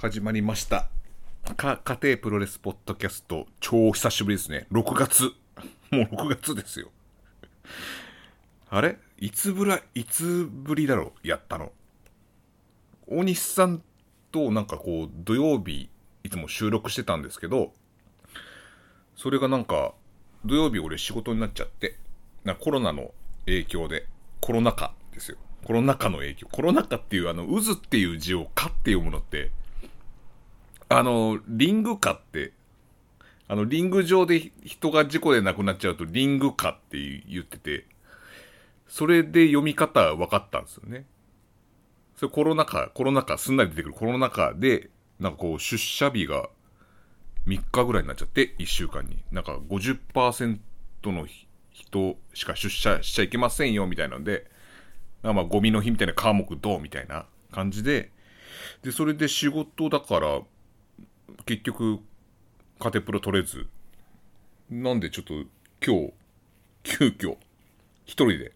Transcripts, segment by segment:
始まりました。か、家庭プロレスポッドキャスト、超久しぶりですね。6月。もう6月ですよ。あれ？いつぶら、いつぶりだろ？うやったの。大西さんとなんかこう、土曜日、いつも収録してたんですけど、それがなんか、土曜日俺仕事になっちゃって、なコロナの影響で、コロナ禍ですよ。コロナ禍の影響。コロナ禍っていうあの、渦っていう字をかって読むのって、あの、リング禍って、あの、リング上で人が事故で亡くなっちゃうと、リング禍って言ってて、それで読み方分かったんですよね。それコロナ禍、コロナ禍、すんなり出てくるコロナ禍で、なんかこう、出社日が3日ぐらいになっちゃって、1週間に。なんか50%の人しか出社しちゃいけませんよ、みたいなので、まあ、ゴミの日みたいな科目どう？みたいな感じで、で、それで仕事だから、結局、カテプロ取れず、なんでちょっと今日、急遽、一人で、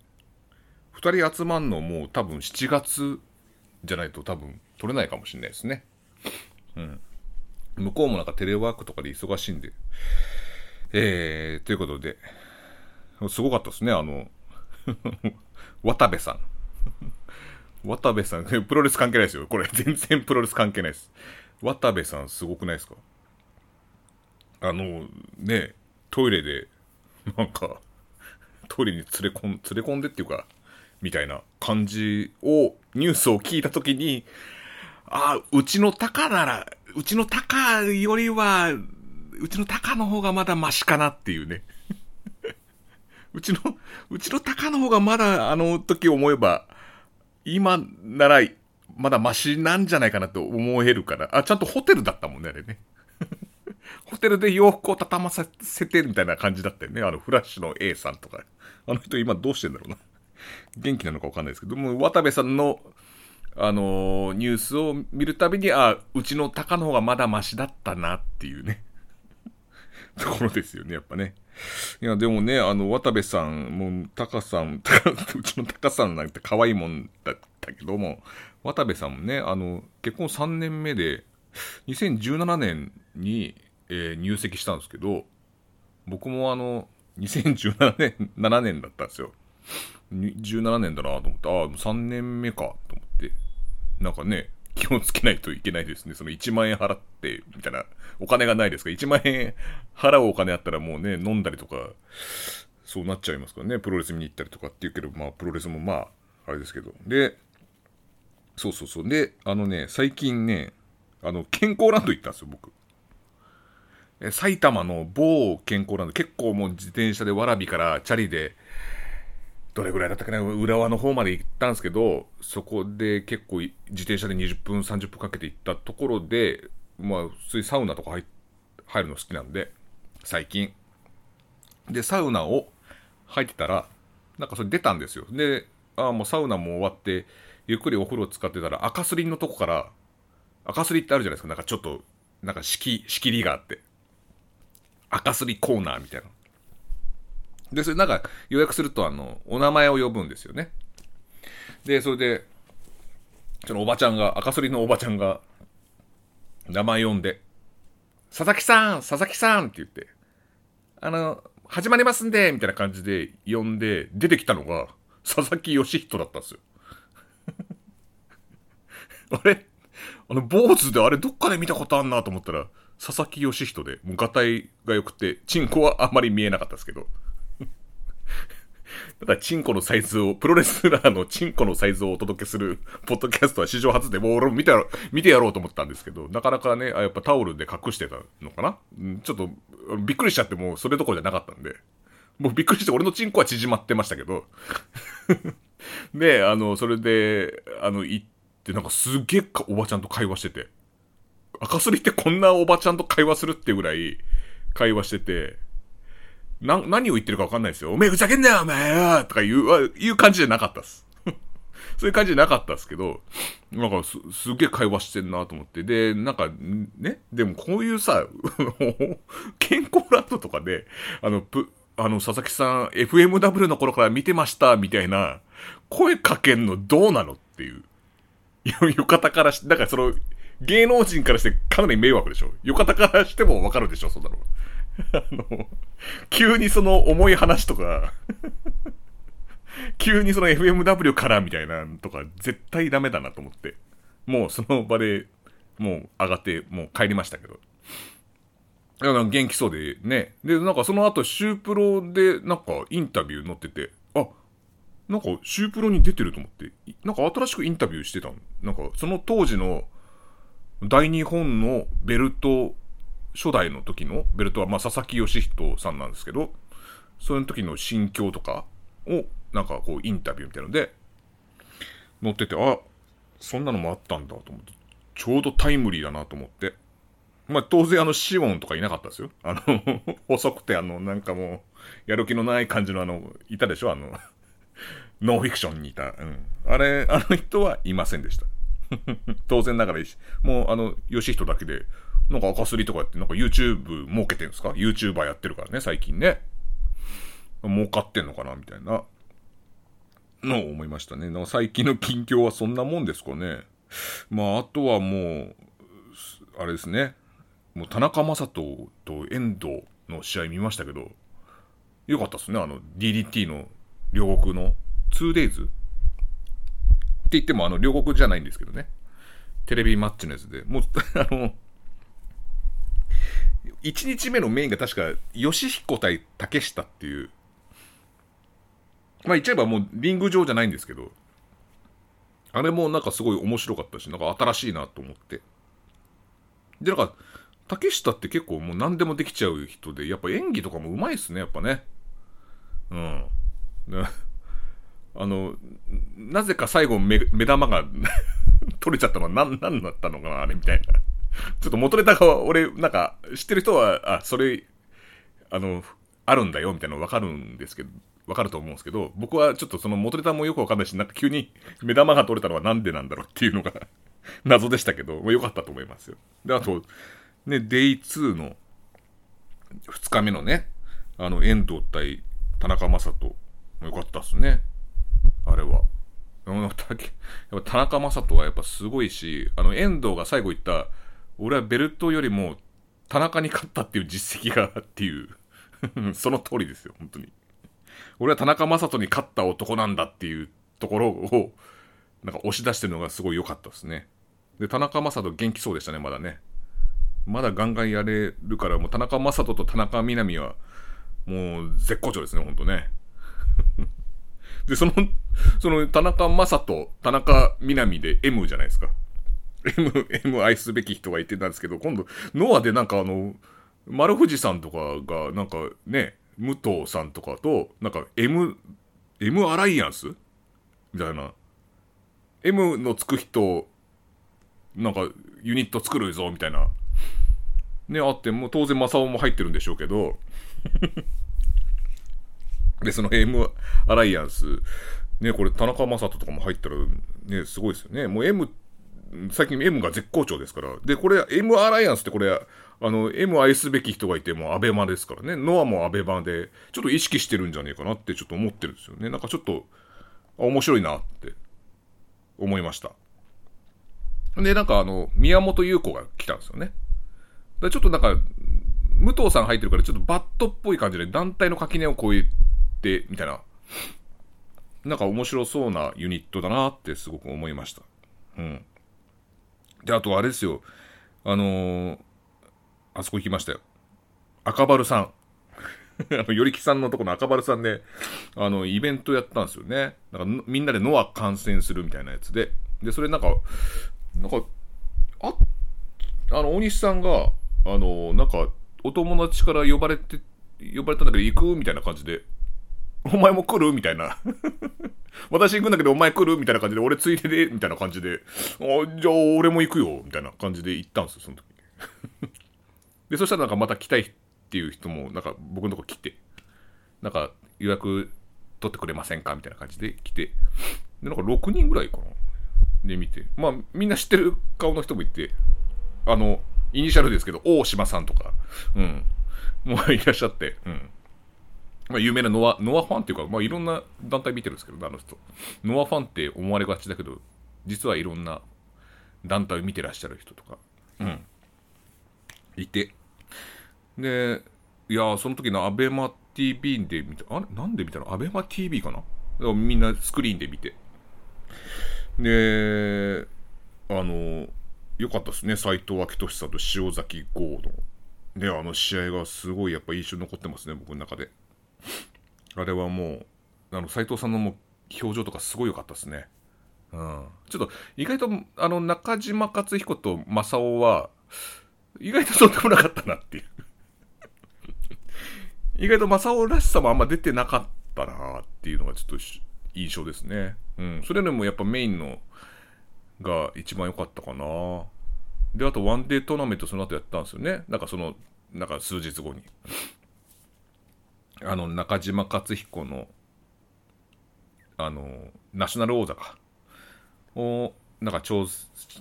二人集まんのもう多分7月じゃないと多分取れないかもしれないですね。うん。向こうもなんかテレワークとかで忙しいんで。えー、ということで、すごかったですね、あの、渡部さん。渡部さん、プロレス関係ないですよ。これ全然プロレス関係ないです。渡部さんすごくないですか？あの、ね、トイレで、なんか、トイレに連れ込ん、連れ込んでっていうか、みたいな感じを、ニュースを聞いたときに、あ、うちのタカなら、うちのタカよりは、うちのタカの方がまだマシかなっていうね。うちの、うちのタカの方がまだあの時思えば、今ならまだマシなんじゃないかなと思えるから。あ、ちゃんとホテルだったもんね、あれね。ホテルで洋服を畳ませてみたいな感じだったよね。あのフラッシュの A さんとか。あの人今どうしてんだろうな。元気なのかわかんないですけども、渡部さんの、あのーニュースを見るたびに、あ、うちのタカの方がまだマシだったなっていうね。ところですよね、やっぱね。いや、でもね、あの、渡部さん、もう、タカさん、うちのタカさんなんて可愛いもんだったけども、渡部さんもね、あの、結婚3年目で、2017年に、えー入籍したんですけど、僕もあの、2017年、7年だったんですよ。17年だなと思って、ああ、3年目かと思って、なんかね、気をつけないといけないですね。その1万円払って、みたいな、お金がないですか？ら、1万円払うお金あったらもうね、飲んだりとか、そうなっちゃいますからね、プロレス見に行ったりとかっていうけど、まあ、プロレスもまあ、あれですけど。で、そうそうそう。で、あのね、最近ね、あの、健康ランド行ったんですよ、僕。え埼玉の某健康ランド、結構もう自転車で蕨からチャリで、どれぐらいだったかな？浦和の方まで行ったんですけど、そこで結構自転車で20分、30分かけて行ったところで、まあ、普通にサウナとか入入るの好きなんで、最近。で、サウナを入ってたら、なんかそれ出たんですよ。で、ああ、もうサウナも終わって、ゆっくりお風呂使ってたら、赤すりのとこから、赤すりってあるじゃないですか。なんかちょっと、なんか仕切仕切りがあって。赤すりコーナーみたいな。で、それなんか予約すると、あの、お名前を呼ぶんですよね。で、それで、そのおばちゃんが、赤すりのおばちゃんが、名前呼んで、佐々木さん佐々木さんって言って、あの、始まりますんでみたいな感じで呼んで、出てきたのが、佐々木義人だったんですよ。あれ？あの、坊主であれどっかで見たことあんなと思ったら、佐々木義人で、もう、ガタイが良くて、チンコはあんまり見えなかったですけど。ただ、チンコのサイズを、プロレスラーのチンコのサイズをお届けする、ポッドキャストは史上初で、もう俺も見てやろう、見てやろうと思ったんですけど、なかなかね、あやっぱタオルで隠してたのかな？ちょっと、びっくりしちゃってもうそれどころじゃなかったんで、もうびっくりして、俺のチンコは縮まってましたけど、で、あの、それで、あの、行って、なんかすげえかおばちゃんと会話してて、赤すりってこんなおばちゃんと会話するってぐらい会話してて、な、何を言ってるか分かんないですよ。おめえふざけんなよ、お前よとかいう、あいう感じじゃなかったです。そういう感じじゃなかったですけど、なんかす、すげえ会話してんなと思って。で、なんか、ね、でもこういうさ、健康ランドとかで、あの、ぷ、あの、佐々木さん、FMW の頃から見てました、みたいな、声かけんのどうなのっていう。いう方からし、だからその、芸能人からしてかなり迷惑でしょ。よかたからしてもわかるでしょ、そんなの。あの、急にその重い話とか 急にその FMW からみたいなとか絶対ダメだなと思って。もうその場でもう上がってもう帰りましたけど。いや、元気そうでね。で、なんかその後、シュープロでなんかインタビュー載ってて、あ、なんかシュープロに出てると思って、なんか新しくインタビューしてたなんかその当時の大日本のベルト、初代の時のベルトは、まあ佐々木義人さんなんですけど、その時の心境とかを、なんかこうインタビューみたいなので、載ってて、あ、そんなのもあったんだと思って、ちょうどタイムリーだなと思って。まあ、当然あの、シオンとかいなかったですよ。あの 細くてあの、なんかもう、やる気のない感じのあの、いたでしょ？あの ノンフィクションにいた。うん。あれ、あの人はいませんでした。当然ながらいいし。もう、あの、ヨシヒトだけで、なんか赤すりとかやって、なんか YouTube 儲けてんですか ?YouTuber やってるからね、最近ね。儲かってんのかなみたいな、の思いましたね。最近の近況はそんなもんですかね。まあ、あとはもう、あれですね。もう田中将人と遠藤の試合見ましたけど、よかったっすね。あの、DDT の両国の 2days? って言っても、あの、両国じゃないんですけどね。テレビマッチのやつで。もう、あの、1日目のメインが確か、吉彦対竹下っていう、まあ言っちゃえばもうリング上じゃないんですけど、あれもなんかすごい面白かったし、なんか新しいなと思って。で、なんか、竹下って結構もう何でもできちゃう人で、やっぱ演技とかもうまいっすね、やっぱね。うん。あの、なぜか最後目目玉が 取れちゃったのは何、何だったのかな、あれみたいな。ちょっと元ネタが俺、なんか、知ってる人は、あ、それ、あの、あるんだよ、みたいなのわかるんですけど、わかると思うんですけど、僕はちょっとその元ネタもよくわかんないし、なんか急に目玉が取れたのはなんでなんだろうっていうのが 謎でしたけど、まあ、よかったと思いますよ。で、あと、ね、デイ2の2日目のね、あの、遠藤対田中将人、よかったっすね。あれは。やっぱ田中将人はやっぱすごいし、あの、遠藤が最後言った、俺はベルトよりも田中に勝ったっていう実績がっていう その通りですよ、本当に。俺は田中将人に勝った男なんだっていうところを、なんか押し出してるのがすごい良かったですね。で、田中将人元気そうでしたね、まだね。まだガンガンやれるから、もう田中将人と田中みな実は、もう絶好調ですね、ほんとね。で、その、その田中将人、田中みな実で M じゃないですか。M、M 愛すべき人が言ってたんですけど、今度、ノアでなんかあの、丸藤さんとかが、なんかね、武藤さんとかと、なんか M、M アライアンスみたいな。M のつく人、なんかユニット作るぞ、みたいな。ね、あって、もう当然マサオも入ってるんでしょうけど。で、その M アライアンス、ね、これ田中将人とかも入ったら、ね、すごいですよね。もう M、最近 M が絶好調ですから。で、これ M アライアンスってこれ、あの、M 愛すべき人がいてもうアベマですからね。ノアもアベマで、ちょっと意識してるんじゃねえかなってちょっと思ってるんですよね。なんかちょっと、面白いなって思いました。で、なんかあの、宮本優子が来たんですよね。でちょっとなんか、武藤さん入ってるからちょっとバットっぽい感じで団体の垣根を越えて、みたいな。なんか面白そうなユニットだなってすごく思いました。うん。で、あとあれですよ。あのー、あそこ行きましたよ。赤丸さん。あの、よりきさんのとこの赤丸さんで、あの、イベントやったんですよね。なんか、みんなでノア観戦するみたいなやつで。で、それなんか、なんか、あ、あの、大西さんが、あの、なんか、お友達から呼ばれて、呼ばれたんだけど行くみたいな感じで、お前も来る？みたいな。私行くんだけどお前来る？みたいな感じで、俺ついでで、みたいな感じで、あ、じゃあ俺も行くよ。みたいな感じで行ったんですよ、その時。で、そしたらなんかまた来たいっていう人も、なんか僕のとこ来て、なんか予約取ってくれませんか？みたいな感じで来て、で、なんか6人ぐらいかな。で見て、まあみんな知ってる顔の人もいて、あの、イニシャルですけど、大島さんとか、うん、もういらっしゃって、うん。まあ、有名なノア、ノアファンっていうか、まあ、いろんな団体見てるんですけど、あの人。ノアファンって思われがちだけど、実はいろんな団体を見てらっしゃる人とか、うん、いて、で、いやその時のアベマ TV で見た、あれ？なんで見たの？アベマ TV かな？みんなスクリーンで見て。で、あの、良かったですね。斎藤明俊さんと塩崎豪の。で、あの試合がすごいやっぱ印象に残ってますね、僕の中で。あれはもう、あの、斎藤さんのも表情とかすごい良かったですね。うん。ちょっと、意外と、あの、中島克彦と正雄は、意外ととんでもなかったなっていう 意外と正雄らしさもあんま出てなかったなっていうのがちょっと印象ですね。うん。それでもやっぱメインのが一番良かったかな。で、あとワンデートーナメントその後やったんですよね。なんかその、なんか数日後に。あの、中島克彦の、あの、ナショナル王座か。を、なんか、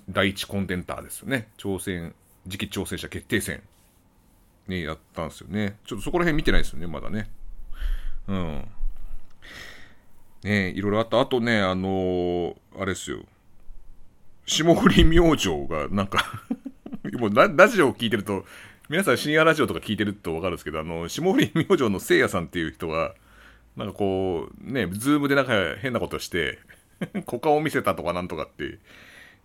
第一コンテンターですよね。挑戦、次期挑戦者決定戦ね、やったんですよね。ちょっとそこら辺見てないですよね、まだね。うん。ねいろいろあった。あとね、あのー、あれですよ。霜降り明星が、なんか もうラジオを聞いてると、皆さん深夜ラジオとか聞いてるとわかるんですけど、あの、霜降り明星のせいやさんっていう人が、なんかこう、ね、ズームでなんか変なことして、股間を見せたとかなんとかって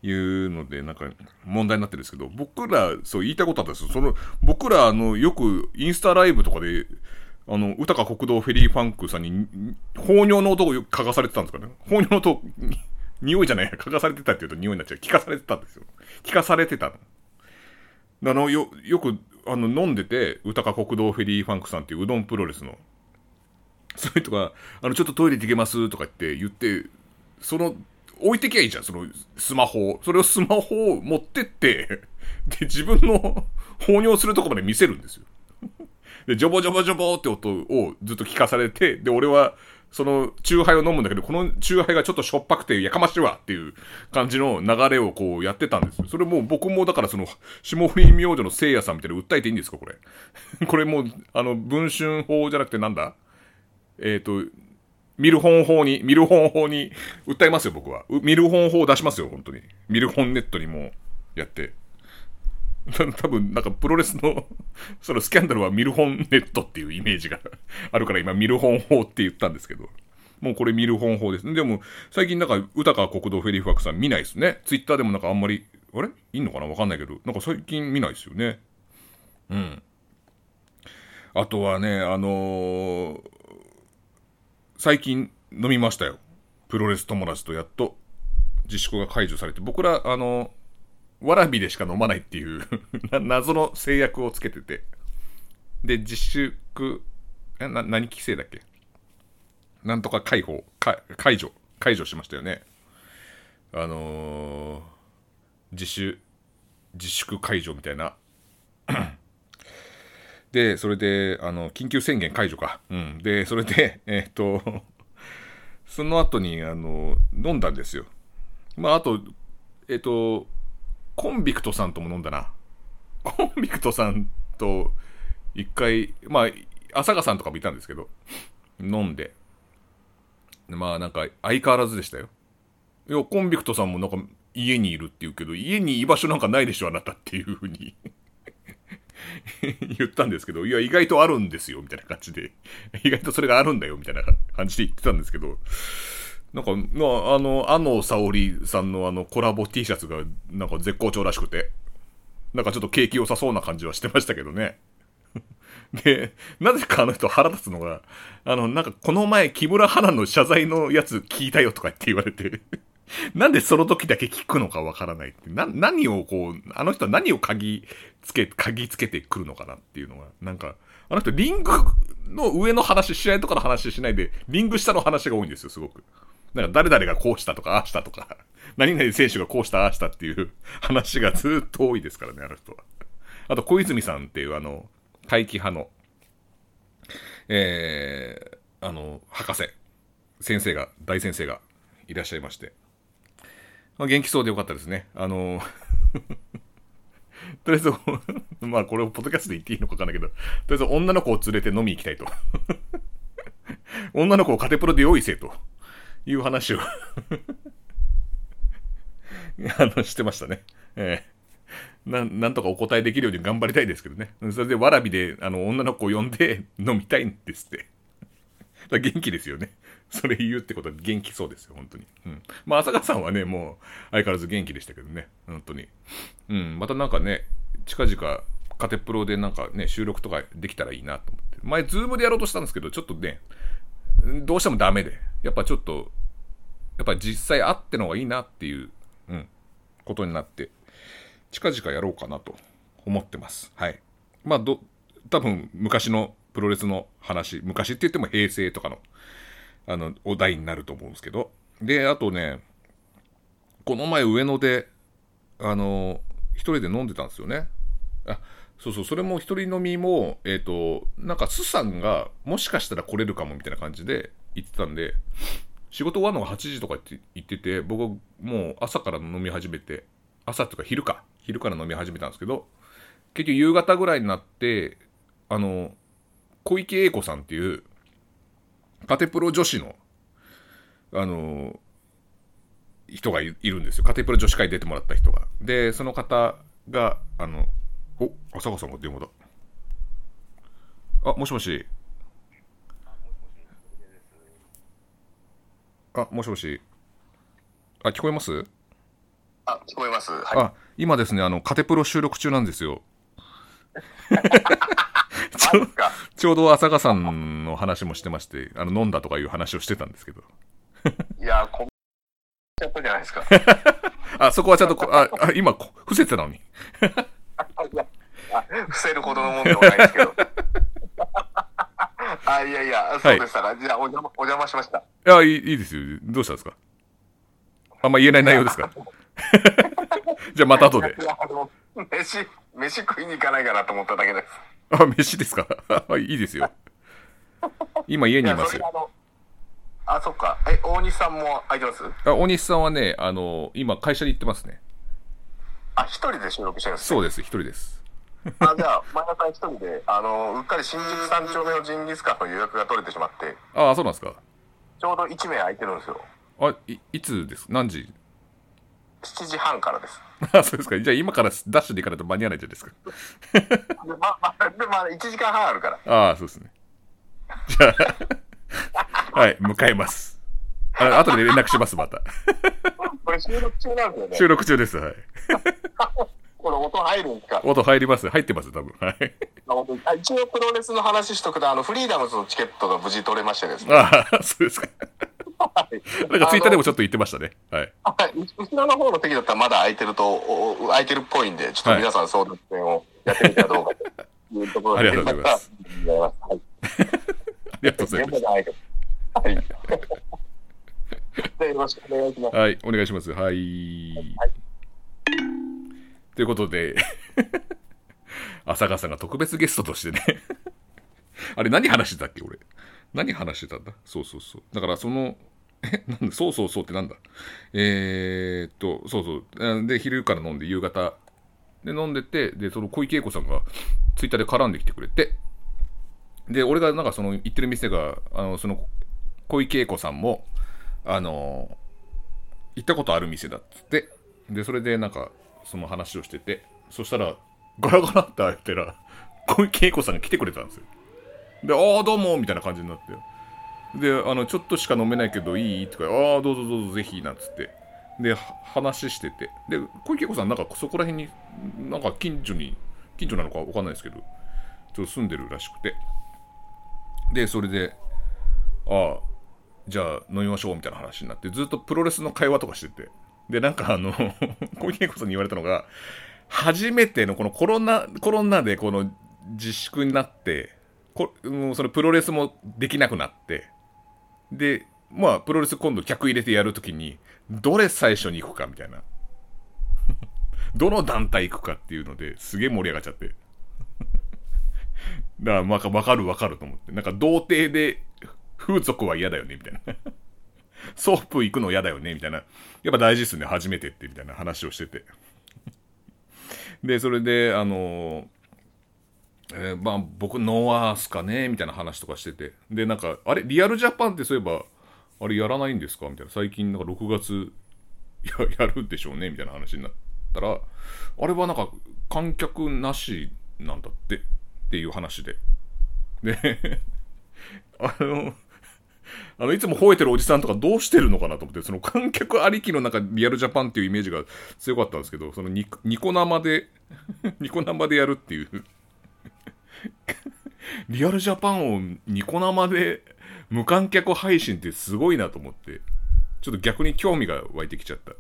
いうので、なんか問題になってるんですけど、僕ら、そう言いたいことあったんですよ。その、僕ら、あの、よくインスタライブとかで、あの、歌か国道フェリーファンクさんに、放尿の音を嗅がされてたんですかね。放尿の音、匂いじゃない、嗅がされてたって言うと匂いになっちゃう。聞かされてたんですよ。聞かされてたの。あの、よ、よく、あの、飲んでて、歌か国道フェリーファンクさんっていううどんプロレスの、そういう人が、あの、ちょっとトイレ行けますとかって言って、その置いてきゃいいじゃん、そのスマホを。それをスマホを持ってって、で、自分の放尿するとこまで見せるんですよ。で、ジョボジョボジョボって音をずっと聞かされて、で、俺は、その、チューハイを飲むんだけど、このチューハイがちょっとしょっぱくてやかましいわっていう感じの流れをこうやってたんですよ。それもう僕もだからその、霜降り明星の聖夜さんみたいに訴えていいんですかこれ。これもう、あの、文春法じゃなくてなんだ？えっ、ー、と、見る本法に、見る本法に訴えますよ、僕は。見る本法出しますよ、本当に。見る本ネットにもやって。多分、なんかプロレスの そのスキャンダルは見る本ネットっていうイメージが あるから今、見る本法って言ったんですけど。もうこれ見る本法です。でも、最近なんか、歌川国道フェリーファクさん見ないですね。ツイッターでもなんかあんまり、あれ？いんのかな？わかんないけど、なんか最近見ないですよね。うん。あとはね、あのー、最近飲みましたよ。プロレス友達とやっと自粛が解除されて、僕ら、あの、わらびでしか飲まないっていう 謎の制約をつけてて。で、自粛、え、な、何規制だっけ？なんとか解放、解除、解除しましたよね。あのー、自主、自粛解除みたいな で、それで、あの、緊急宣言解除か。うん。で、それで、えっ、と、その後に、あの、飲んだんですよ。まあ、あと、えっ、と、コンビクトさんとも飲んだな。コンビクトさんと、一回、まあ、朝香さんとかもいたんですけど、飲んで。まあ、なんか、相変わらずでしたよ。いや、コンビクトさんもなんか、家にいるって言うけど、家に居場所なんかないでしょ、あなたっていうふうに 言ったんですけど、いや、意外とあるんですよ、みたいな感じで、意外とそれがあるんだよ、みたいな感じで言ってたんですけど、なんか、まあ、あの、安野沙織さんのあの、コラボ T シャツが、なんか絶好調らしくて、なんかちょっと景気良さそうな感じはしてましたけどね。で、なぜかあの人腹立つのが、あの、なんかこの前木村花の謝罪のやつ聞いたよとかって言われて なんでその時だけ聞くのかわからないって。な、何をこう、あの人は何を鍵つけ、鍵つけてくるのかなっていうのが、なんか、あの人リングの上の話、試合とかの話しないで、リング下の話が多いんですよ、すごく。なんか誰々がこうしたとか、ああしたとか、何々選手がこうした、ああしたっていう話がずっと多いですからね、あの人は。あと、小泉さんっていうあの、大気派の、えー、あの、博士、先生が、大先生がいらっしゃいまして、まあ、元気そうでよかったですね。あの とりあえず まあこれをポッドキャストで言っていいのかわかんないけど、とりあえず女の子を連れて飲み行きたいと女の子をカテプロで用意せという話を あの、してましたね。ええななんとかお答えできるように頑張りたいですけどね。それで、わらびで、あの、女の子を呼んで飲みたいんですって。だ元気ですよね。それ言うってことは元気そうですよ、本当に。うん。まあ、浅香さんはね、もう、相変わらず元気でしたけどね。本当に。うん。またなんかね、近々、カテプロでなんかね、収録とかできたらいいなと思って。前、ズームでやろうとしたんですけど、ちょっとね、どうしてもダメで。やっぱちょっと、やっぱり実際会っての方がいいなっていう、うん、ことになって、近々やろうかなと思ってます。はい。まあ、ど、多分昔のプロレスの話、昔って言っても平成とかの、あの、お題になると思うんですけど。で、あとね、この前上野で、あの、一人で飲んでたんですよね。あ、そうそう、それも一人飲みも、えっ、ー、と、なんかスさんがもしかしたら来れるかもみたいな感じで言ってたんで、仕事終わるのが8時とかって言ってて、僕はもう朝から飲み始めて、朝っていうか昼か、昼から飲み始めたんですけど、結局夕方ぐらいになって、あの、小池栄子さんっていう、カテプロ女子の、あの、人がいるんですよ。カテプロ女子会出てもらった人が。で、その方が、あの、お、浅川さんが電話だ。あ、もしもし。あ、もしもし。あ、聞こえます？あ、聞こえます。はい、あ、今ですね、あの、カテプロ収録中なんですよ。ちょちょうど浅香さんの話もしてまして、あの飲んだとかいう話をしてたんですけど。いやこちゃったじゃないですか。あ、そこはちゃんと、あ、あ今、伏せてたのに。伏せるほどのもんでもないですけど。あ、いやいや、そうでしたか。はい、じゃあお邪魔、お邪魔しました。いや、いいいいですよ。どうしたんですか？あんま言えない内容ですか？じゃあまた後で。飯、飯食いに行かないかなと思っただけです。あ、飯ですか？いいですよ。今家にいますよ。あ、そっか。え、大西さんも空いてます？あ大西さんはね、あの、今会社に行ってますね。あ、一人で収録してるんです、ね、そうです、一人です。あ、じゃあ、前田さん一人で、あの、うっかり新宿三丁目のジンギスカンの予約が取れてしまって。ああ、そうなんですか。ちょうど1名空いてるんですよ。あ、い、いつです？何時 ?7 時半からです。あ、そうですか。じゃあ今からダッシュで行かないと間に合わないじゃないですか。ま、ま、でまあ、1時間半あるから。ああ、そうですね。じゃあ、はい、迎えます。あ後で連絡します、また。これ収録中なんですよね。収録中です、はい。これ音入るんですか音入ります。入ってます、多分。はい。一応プロレスの話しとくと、あの、フリーダムズのチケットが無事取れましてですね。ああ、そうですか。はい、なんかツイッターでもちょっと言ってましたね。はい。はい。後ろの方の席だったらまだ空いてると、空いてるっぽいんで、ちょっと皆さん争奪戦をやってみたらどうかというところで。ありがとうございます。はい。ありがとうございます。はい。よろしくお願いします。はい、お願いします。はい。はいということで 浅川さんが特別ゲストとしてね あれ何話してたっけ俺？何話してたんだ？そうそうそう。だからその、え、なんだ、そうそうそうってなんだ？えー、っと、そうそう。で、昼から飲んで夕方で飲んでて、で、その小池栄子さんがツイッターで絡んできてくれて、で、俺がなんかその行ってる店が、あの、その小池栄子さんも、あの、行ったことある店だっつって、で、それでなんか、その話をしてて、そしたら、ガラガラって開いたら、小池栄子さんが来てくれたんですよ。で、ああ、どうもみたいな感じになって。で、あの、ちょっとしか飲めないけどいい？とか、ああ、どうぞどうぞぜひ、なんつって。で、話してて。で、小池栄子さん、なんかそこら辺に、なんか近所に、近所なのかわかんないですけど、ちょっと住んでるらしくて。で、それで、ああ、じゃあ飲みましょうみたいな話になって、ずっとプロレスの会話とかしてて。で、なんかあの 小池栄子さんに言われたのが、初めてのこのコロナ、コロナでこの自粛になって、こもうそのプロレスもできなくなって、で、まあ、プロレス今度客入れてやるときに、どれ最初に行くかみたいな。どの団体行くかっていうのですげえ盛り上がっちゃって。だから、わかるわかると思って。なんか、童貞で風俗は嫌だよね、みたいな。ソープ行くの嫌だよね、みたいな。やっぱ大事っすね、初めてって、みたいな話をしてて。で、それで、あのえー、まあ、僕、ノアっすかねみたいな話とかしてて。で、なんか、あれ、リアルジャパンってそういえば、あれやらないんですか？みたいな。最近、なんか6月や やるでしょうねみたいな話になったらあれはなんか観客なしなんだってっていう話でで あのあの、いつも吠えてるおじさんとかどうしてるのかなと思って、その観客ありきのなんかリアルジャパンっていうイメージが強かったんですけど、そのニニコ生で ニコ生でやるっていう リアルジャパンをニコ生で無観客配信ってすごいなと思って、ちょっと逆に興味が湧いてきちゃった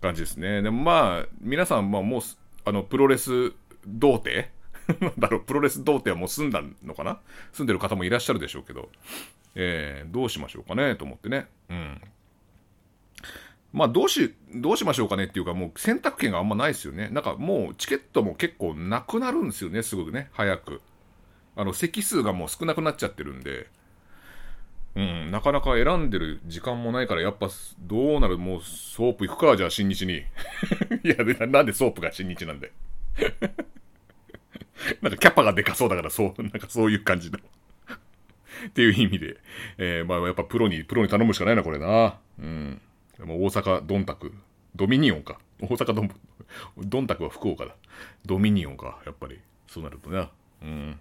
感じですね。でもまあ、皆さん、まあもう、あの、プロレス童貞 なんだろう、プロレス童貞はもう済んだのかな？住んでる方もいらっしゃるでしょうけど、えー、どうしましょうかね？と思ってね。うん。まあ、どうし、どうしましょうかね？っていうか、もう選択権があんまないですよね。なんかもうチケットも結構なくなるんですよね、すぐね、早く。あの、席数がもう少なくなっちゃってるんで、うん、なかなか選んでる時間もないから、やっぱ、どうなる？もう、ソープ行くか、じゃあ、新日に。いや、なんでソープが新日なんで。なんかキャパがでかそうだから、そう、なんかそういう感じの っていう意味で、えー、まあやっぱプロに、プロに頼むしかないな、これな。うん。も大阪ドンタク、ドミニオンか。大阪ドン、ドンタクは福岡だ。ドミニオンか、やっぱり。そうなるとね。うん。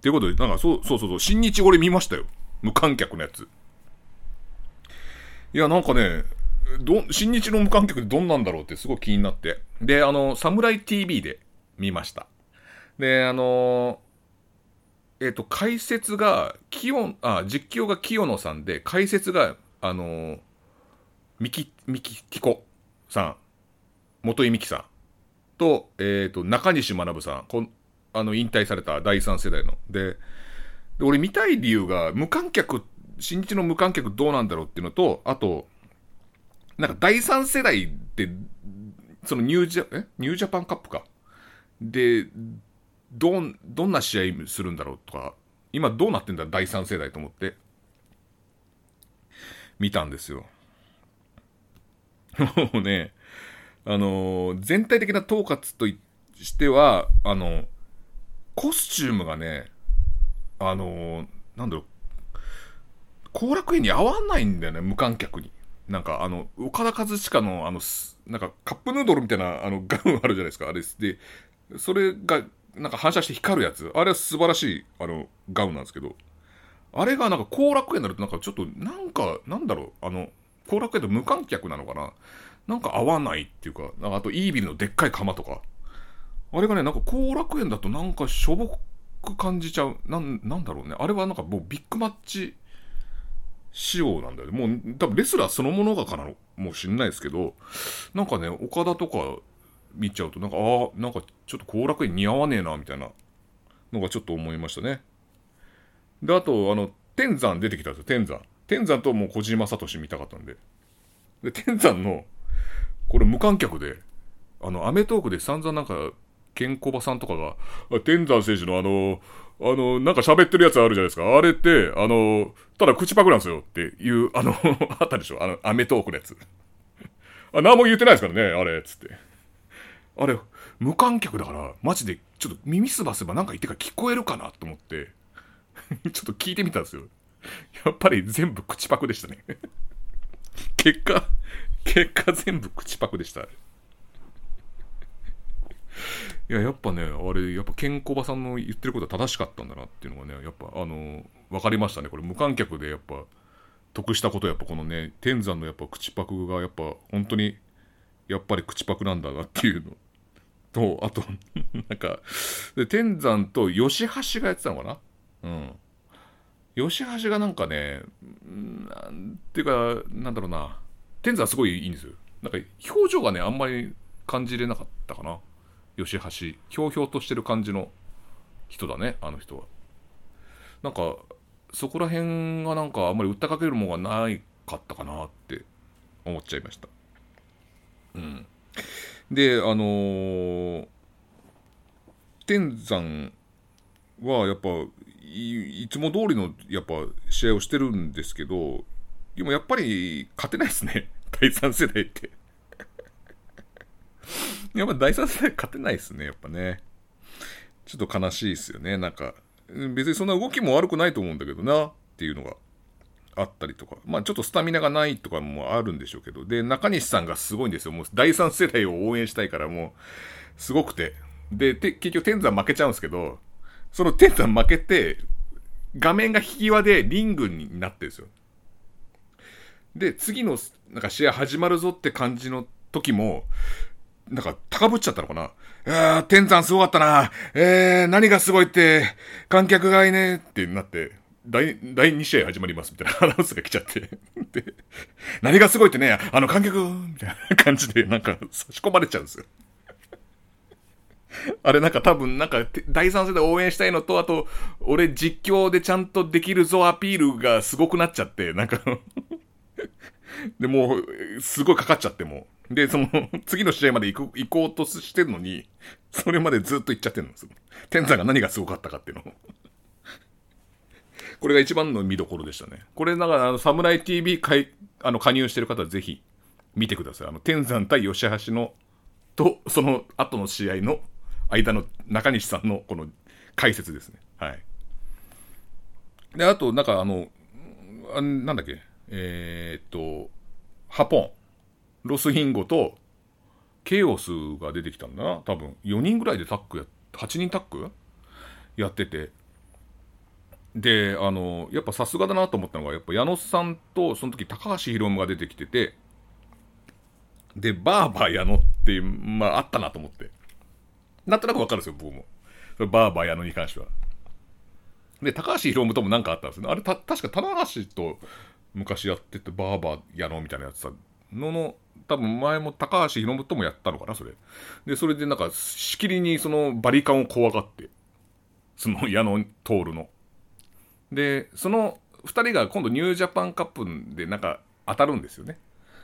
ということで、なんかそう、そうそうそう、新日俺見ましたよ。無観客のやつ。いや、なんかね、ど、新日の無観客ってどんなんだろうってすごい気になって。で、あの、サムライ TV で見ました。で、あのえっ、ー、と、解説が、清、あ、実況が清野さんで、解説が、あのー、ミキ、ミキティコさん、元井美樹さんと、えっ、ー、と、中西学さん、こんあの、引退された第三世代の。で、で俺見たい理由が、無観客、新日の無観客どうなんだろうっていうのと、あと、なんか第三世代って、そのニュージャ、え？ニュージャパンカップか。で、どん、どんな試合するんだろうとか、今どうなってんだ第三世代と思って、見たんですよ。もうね、あのー、全体的な統括としては、あの、コスチュームがね、あのー、なんだろう、後楽園に合わないんだよね、無観客に。なんか、あの、岡田和親の、あの、なんか、カップヌードルみたいな、あの、ガウンあるじゃないですか、あれです。で、それがなんか反射して光るやつ。あれは素晴らしい、あの、ガウンなんですけど、あれがなんか後楽園になるとなんかちょっと、なんか、なんだろう、あの、後楽園と無観客なのかななんか合わないっていうか、なんかあとイービルのでっかい釜とか。あれがね、なんか後楽園だとなんかしょぼく感じちゃう。なん、なんだろうね。あれはなんかもうビッグマッチ仕様なんだよね。もう多分レスラーそのものがかなのもしんないですけど、なんかね、岡田とか見ちゃうとなんかああなんかちょっと後楽園似合わねえなみたいなのがちょっと思いましたねであとあの天山出てきたんですよ天山天山ともう小島聡見たかったんでで天山のこれ無観客であのアメトークで散々なんかケンコバさんとかが天山選手のあのあの、なんか喋ってるやつあるじゃないですか。あれって、あの、ただ口パクなんですよっていう、あの あったでしょ。あの、アメトークのやつ。あ、何も言ってないですからね、あれ、つって。あれ、無観客だから、マジで、ちょっと耳すばせばなんか言ってから聞こえるかなと思って、ちょっと聞いてみたんですよ。やっぱり全部口パクでしたね 結果、結果全部口パクでした。いや、やっぱね、あれ、やっぱケンコバさんの言ってることは正しかったんだなっていうのがね、やっぱ、あの、分かりましたね。これ、無観客でやっぱ、得したことやっぱこのね、天山のやっぱ口パクがやっぱ本当にやっぱり口パクなんだなっていうのと、あと、なんか、で、天山と吉橋がやってたのかな？うん。吉橋がなんかね、なんていうか、なんだろうな、天山すごいいいんですよ。なんか、表情がね、あんまり感じれなかったかな。吉橋。ひょうひょうとしてる感じの人だね、あの人は。なんか、そこら辺がなんかあんまり訴えかけるものがないかったかなって思っちゃいました。うん。で、あのー、天山はやっぱい、いつも通りのやっぱ試合をしてるんですけど、でもやっぱり勝てないですね。第3世代って やっぱ第3世代勝てないですね、やっぱね。ちょっと悲しいですよね。なんか、別にそんな動きも悪くないと思うんだけどな、っていうのがあったりとか、まあちょっとスタミナがないとかもあるんでしょうけど、で、中西さんがすごいんですよ。もう第3世代を応援したいからもう、すごくて。で、結局天山負けちゃうんですけど、その天山負けて、画面が引き輪でリングになってるんですよ。で、次の、なんか試合始まるぞって感じの時も、なんか高ぶっちゃったのかな。いやー、天山すごかったな。えー、何がすごいって、観客がいねってなって、第、第2試合始まりますみたいな アナウンスが来ちゃって。で、何がすごいってね、あの観客、みたいな感じでなんか差し込まれちゃうんですよ。あれなんか多分なんか第三世代応援したいのと、あと、俺実況でちゃんとできるぞアピールがすごくなっちゃって、なんかで、もう、すごいかかっちゃってもで、その、次の試合まで行く行こうとしてるのに、それまでずっと行っちゃってるんですよ。天山が何がすごかったかっていうのを。これが一番の見どころでしたね。これ、だから、あの、サムライ TV かいあの加入してる方はぜひ見てください。あの、天山対吉橋の、と、その後の試合の間の中西さんのこの解説ですね。はい。で、あと、なんかあの、あなんだっけ、えー、っと、ハポン、ロスヒンゴと、ケイオスが出てきたんだな。多分、4人ぐらいでタッグや、8人タッグやってて。で、あの、やっぱさすがだなと思ったのが、やっぱ矢野さんと、その時高橋宏夢が出てきてて、で、バーバー矢野って、まああったなと思って。なんとなくわかるんですよ、僕も。バーバー矢野に関しては。で、高橋宏夢ともなんかあったんですね。あれ、た、確か棚橋と昔やってて、バーバー矢野みたいなやつさ、のの、多分前も高橋宏夢ともやったのかな、それ。で、それでなんか、しきりにそのバリカンを怖がって、その矢野徹の。で、その2人が今度ニュージャパンカップでなんか当たるんですよね。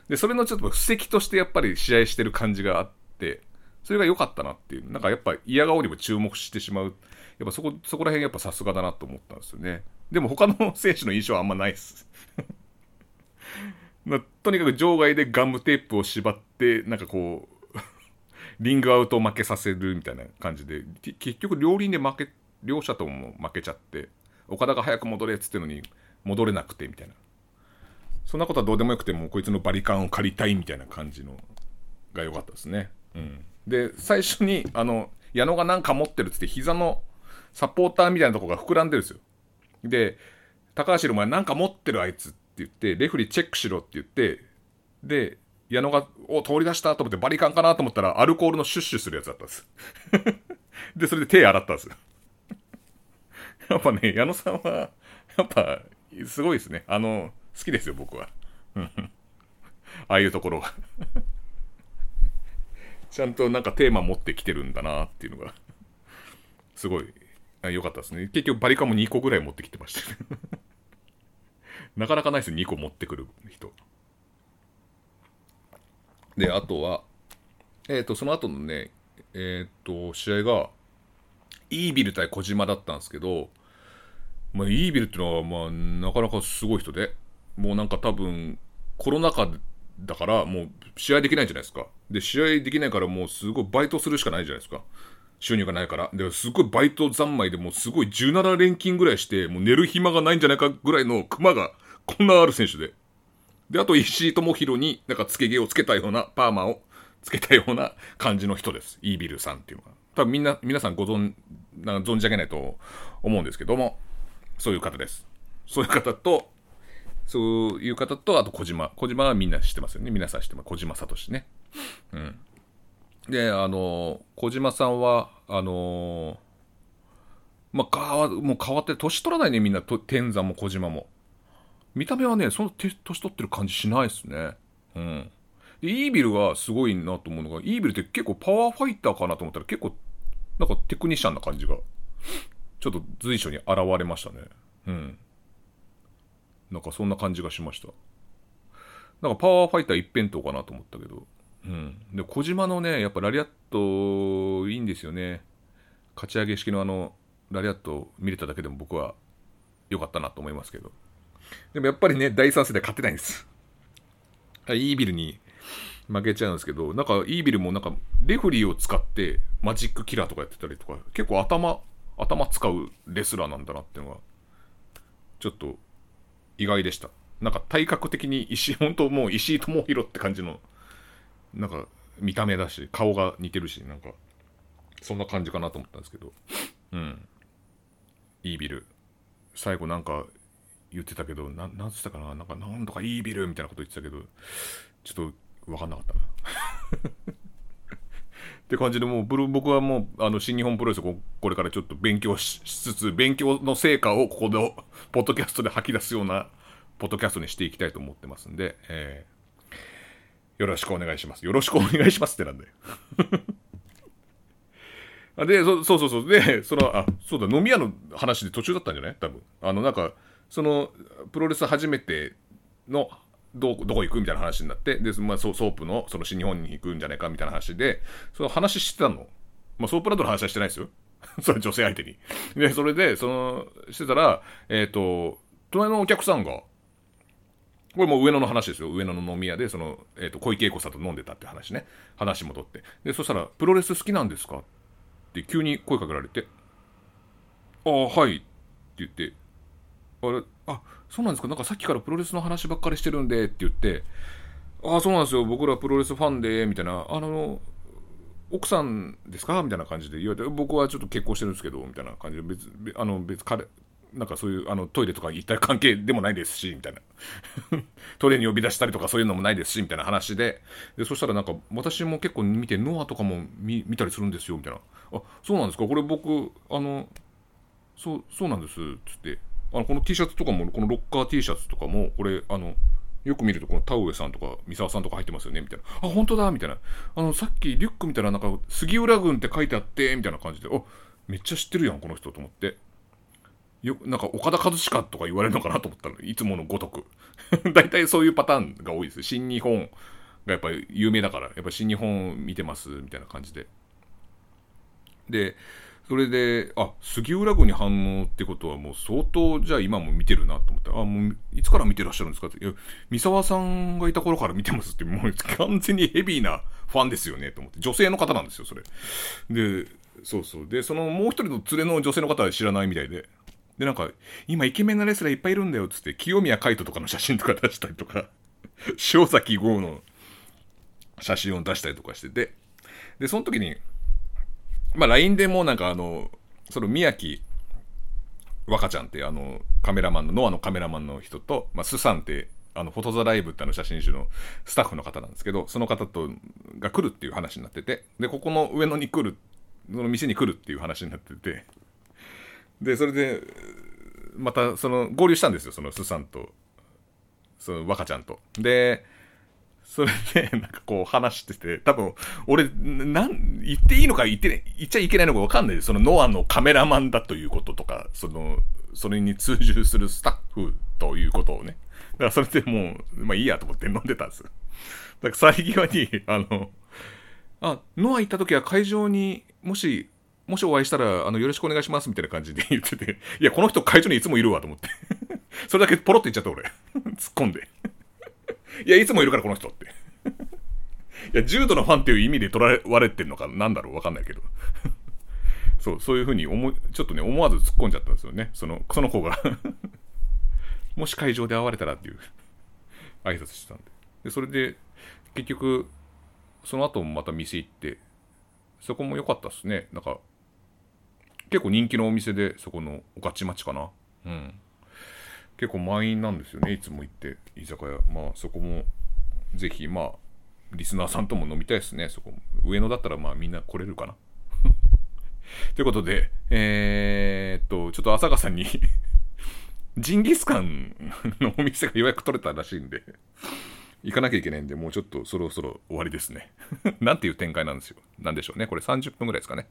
で、それのちょっと布石としてやっぱり試合してる感じがあって、それが良かったなっていう、なんかやっぱ嫌顔にも注目してしまう。やっぱそこ、そこら辺やっぱさすがだなと思ったんですよね。でも他の選手の印象はあんまないです。まあ、とにかく場外でガムテープを縛って、なんかこうリングアウトを負けさせるみたいな感じで、結局両輪で負け、両者とも負けちゃって、岡田が早く戻れっつってのに戻れなくてみたいな。そんなことはどうでもよくても、こいつのバリカンを借りたいみたいな感じのが良かったですね。うん。で、最初に、あの、矢野がなんか持ってるっつって、膝のサポーターみたいなとこが膨らんでるんですよ。で、高橋の前なんか持ってるあいつって言って、レフリーチェックしろって言って、で、矢野が、お、通り出したと思ってバリカンかなと思ったら、アルコールのシュッシュするやつだったんです。で、それで手洗ったんですよ。やっぱね、矢野さんは、やっぱ、すごいですね。あの、好きですよ、僕は。ああいうところが ちゃんとなんかテーマ持ってきてるんだなっていうのがすごい良かったですね。結局バリカも2個ぐらい持ってきてましたなかなかないですよ、2個持ってくる人。で、あとは、えっ、ー、と、その後のね、えっ、ー、と、試合が、イービル対小島だったんですけど、まあ、イービルっていうのは、まあ、なかなかすごい人で、もうなんか多分、コロナ禍だから、もう試合できないじゃないですか。で、試合できないから、もうすごいバイトするしかないじゃないですか。収入がないから。で、すごいバイト三昧でもうすごい17連勤ぐらいして、もう寝る暇がないんじゃないかぐらいのクマがこんなある選手で。で、あと石井智弘になんか付け毛をつけたような、パーマをつけたような感じの人です。イービルさんっていうのは。多分みんな、皆さんご存、なんか存じ上げないと思うんですけども、そういう方です。そういう方と、そういう方と、あと小島。小島はみんな知ってますよね。皆さん知ってます。小島聡ね。うん。で、あの、小島さんは、あのまあ、かわ、もう変わって、年取らないね、みんな、天山も小島も。見た目はね、その年取ってる感じしないですね。うん。で、イービルがすごいなと思うのが、イービルって結構パワーファイターかなと思ったら結構、なんかテクニシャンな感じが、ちょっと随所に現れましたね。うん。なんかそんな感じがしました。なんかパワーファイター一辺倒かなと思ったけど。うん。で、小島のね、やっぱラリアットいいんですよね。勝ち上げ式のあの、ラリアット見れただけでも僕は良かったなと思いますけど。でもやっぱりね、第3世代勝てないんです。イービルに負けちゃうんですけど、なんかイービルもなんかレフリーを使ってマジックキラーとかやってたりとか、結構頭、頭使うレスラーなんだなっていうのが、ちょっと意外でした。なんか体格的に石、本当もう石井智弘って感じの、なんか見た目だし、顔が似てるし、なんか、そんな感じかなと思ったんですけど、うん。いいビル。最後なんか言ってたけど、ななんつったかな、なんか、なんとかいいビルみたいなこと言ってたけど、ちょっと分かんなかったな。って感じで、もう、僕はもう、あの、新日本プロレスをこれからちょっと勉強しつつ、勉強の成果をここの、ポッドキャストで吐き出すような、ポッドキャストにしていきたいと思ってますんで、えー、よろしくお願いします。よろしくお願いしますってなんだよ。で、そそうそうそう。で、その、あ、そうだ、飲み屋の話で途中だったんじゃない？多分。あの、なんか、その、プロレス初めての、どどこ行くみたいな話になって、で、まあ、ソープの、その新日本に行くんじゃないかみたいな話で、その話してたの。まあ、ソープランドの話はしてないですよ。それ女性相手に。で、それで、その、してたら、えっ、ー、と、隣のお客さんが、これも上野の話ですよ。上野の飲み屋で、その、えっ、ー、と、小池栄子さんと飲んでたって話ね。話戻って。で、そしたら、プロレス好きなんですか？って急に声かけられて、ああ、はいって言って、あれ、あ、そうなんですか、なんかさっきからプロレスの話ばっかりしてるんでって言って、ああ、そうなんですよ、僕らプロレスファンで、みたいな、あの、奥さんですか？みたいな感じで。言われて、僕はちょっと結婚してるんですけど、みたいな感じで、別、あの、別、彼、なんかそういうあのトイレとか行った関係でもないですし、みたいな。トイレに呼び出したりとかそういうのもないですし、みたいな話で、でそしたらなんか私も結構見て、ノアとかも見たりするんですよ、みたいな。あ、そうなんですか？これ僕、あの、そう、そうなんです、つって。あの、この T シャツとかも、このロッカー T シャツとかも、これ、あの、よく見ると、この田上さんとか、三沢さんとか入ってますよね、みたいな。あ、本当だみたいな。あの、さっきリュック見たら、なんか、杉浦軍って書いてあって、みたいな感じで、あ、めっちゃ知ってるやん、この人と思って。よなんか岡田和親とか言われるのかなと思ったらいつものごとく 大体そういうパターンが多いです新日本がやっぱり有名だからやっぱ新日本見てますみたいな感じででそれであ杉浦軍に反応ってことはもう相当じゃあ今も見てるなと思ってあもういつから見てらっしゃるんですかって。いや三沢さんがいた頃から見てますってもう完全にヘビーなファンですよねと思って。女性の方なんですよそれ。でそうそう。でそのもう一人の連れの女性の方は知らないみたいで。で、なんか、今イケメンなレスラーいっぱいいるんだよ、つって、清宮海斗とかの写真とか出したりとか、塩崎豪の写真を出したりとかしてて、で、その時に、まあ、LINE でもなんかあの、その宮城若ちゃんってあの、カメラマンの、ノアのカメラマンの人と、まあ、スさんって、あの、フォトザライブってあの写真集のスタッフの方なんですけど、その方と、が来るっていう話になってて、で、ここの上野に来る、その店に来るっていう話になってて、で、それで、また、その、合流したんですよ、その、スさんと、その、若ちゃんと。で、それで、なんかこう話してて、多分、俺、なん、言っていいのか言って、言っちゃいけないのかわかんないです。その、ノアのカメラマンだということとか、その、それに通じるするスタッフということをね。だからそれでもう、まあいいやと思って飲んでたんですよ。だから最際に、あの、あ、ノア行った時は会場にもしもしお会いしたら、あの、よろしくお願いしますみたいな感じで言ってて、いや、この人会場にいつもいるわと思って。それだけポロって言っちゃった俺。突っ込んで。いや、いつもいるからこの人って。いや、重度のファンっていう意味で捉えわれてんのかなんだろうわかんないけど。そう、そういうふうに思、ちょっとね、思わず突っ込んじゃったんですよね。その、その子が もし会場で会われたらっていう挨拶してたんで。で、それで、結局、その後もまた店行って、そこも良かったっすね。なんか、結構人気のお店で、そこの御徒町かな。うん。結構満員なんですよね、いつも行って、居酒屋。まあ、そこも、ぜひ、まあ、リスナーさんとも飲みたいですね、そこも。上野だったら、まあ、みんな来れるかな。ということで、えー、っと、ちょっと朝香さんに ジンギスカンのお店が予約取れたらしいんで行かなきゃいけないんで、もうちょっとそろそろ終わりですね。なんていう展開なんですよ。なんでしょうね。これ30分ぐらいですかね。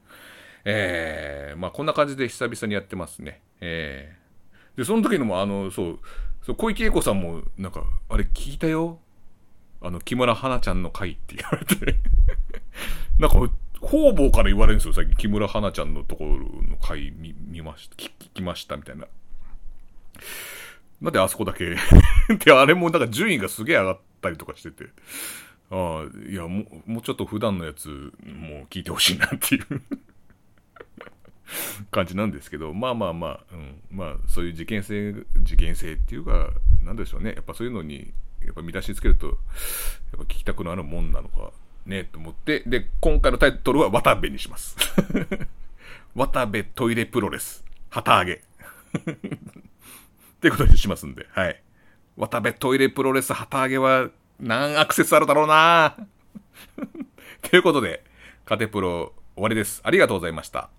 えー、まあこんな感じで久々にやってますね。えー、で、その時のも、あの、そう、そう小池栄子さんも、なんか、あれ聞いたよ。あの、木村花ちゃんの回って言われて なんか、方々から言われるんですよ、最近。木村花ちゃんのところの回見見ました、聞きましたみたいな。なんであそこだけ で、あれもなんか順位がすげえ上がったりとかしてて。ああ、いや、もう、もうちょっと普段のやつもう聞いてほしいなっていう感じなんですけど、まあまあまあ、うん、まあそういう事件性、事件性っていうか、なんでしょうね。やっぱそういうのに、やっぱ見出しつけると、やっぱ聞きたくなるもんなのかね、と思って、で、今回のタイトルは渡部にします。渡部トイレプロレス、旗揚げ。ってことにしますんで、はい。渡部トイレプロレス旗揚げは何アクセスあるだろうな ということで、カテプロ終わりです。ありがとうございました。